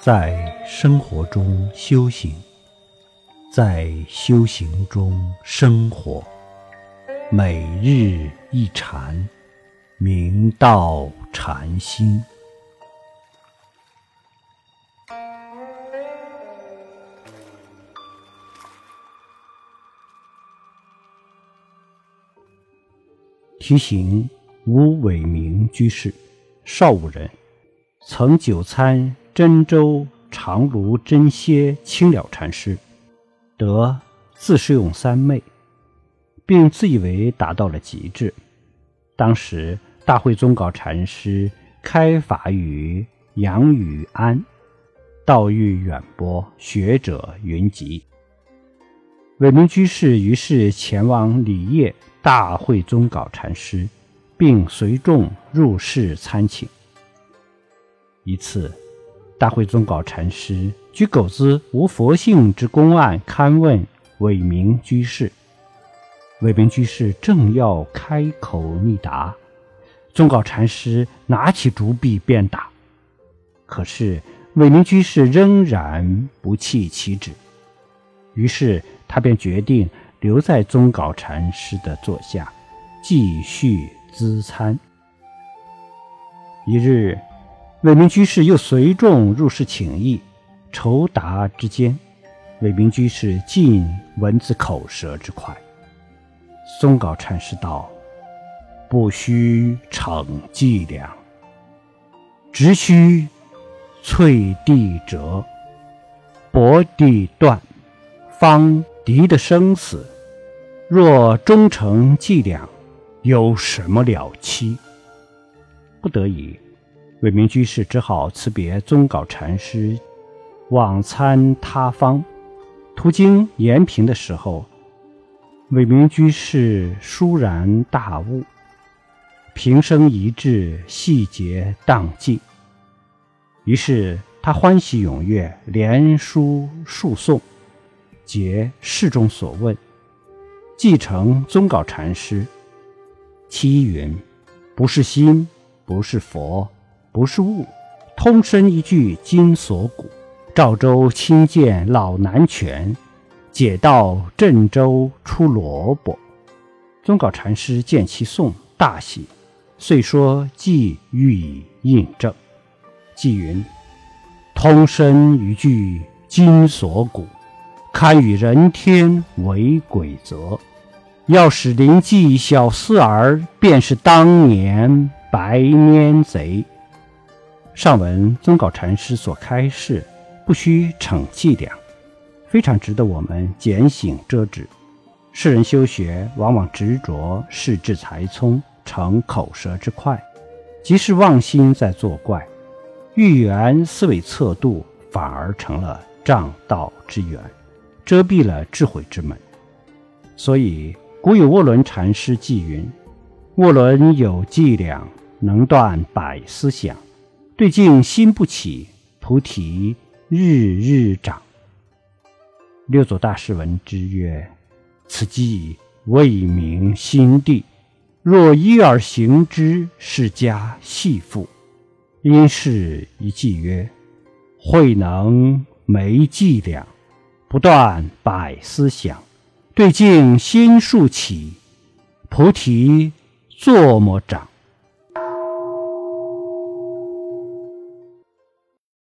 在生活中修行，在修行中生活，每日一禅，明道禅心。提醒吴伟明居士，邵武人，曾久参真州长芦真歇清了禅师，得自是用三昧，并自以为达到了极致。当时大会宗稿禅师开法于杨宇安，道誉远播，学者云集。伟明居士于是前往礼谒。大会宗稿禅师，并随众入室参请。一次，大会宗稿禅师举狗子无佛性之公案勘问伟明居士。伟明居士正要开口逆答，宗稿禅师拿起竹臂便打。可是伟明居士仍然不弃其旨，于是他便决定。留在宗稿禅师的座下，继续咨参。一日，伟明居士又随众入室请益，酬答之间，伟明居士尽文字口舌之快。松稿禅师道：“不须逞伎俩，只须淬地折，薄地断，方。”敌的生死，若终成伎俩，有什么了期？不得已，伟明居士只好辞别宗稿禅师，往参他方。途经延平的时候，伟明居士倏然大悟，平生一志，细节荡尽。于是他欢喜踊跃，连书数颂。解世中所问，继承宗稿禅师。其云：不是心，不是佛，不是物，通身一句金锁骨。赵州亲见老南泉，解到郑州出萝卜。宗稿禅师见其颂，大喜，遂说即予以印证。即云：通身一句金锁骨。堪与人天为鬼则，要使灵济小厮儿，便是当年白拈贼。上文宗稿禅师所开示，不须逞伎俩，非常值得我们检醒遮止。世人修学，往往执着世智才聪，逞口舌之快，即是妄心在作怪，欲圆思维测度，反而成了障道之源。遮蔽了智慧之门，所以古有涡轮禅师记云：“涡轮有伎俩，能断百思想；对镜心不起，菩提日日长。”六祖大师闻之曰：“此即未明心地，若依而行之，是家系父。”因是一偈曰：“慧能没伎俩。”不断百思想，对镜心数起，菩提作么长。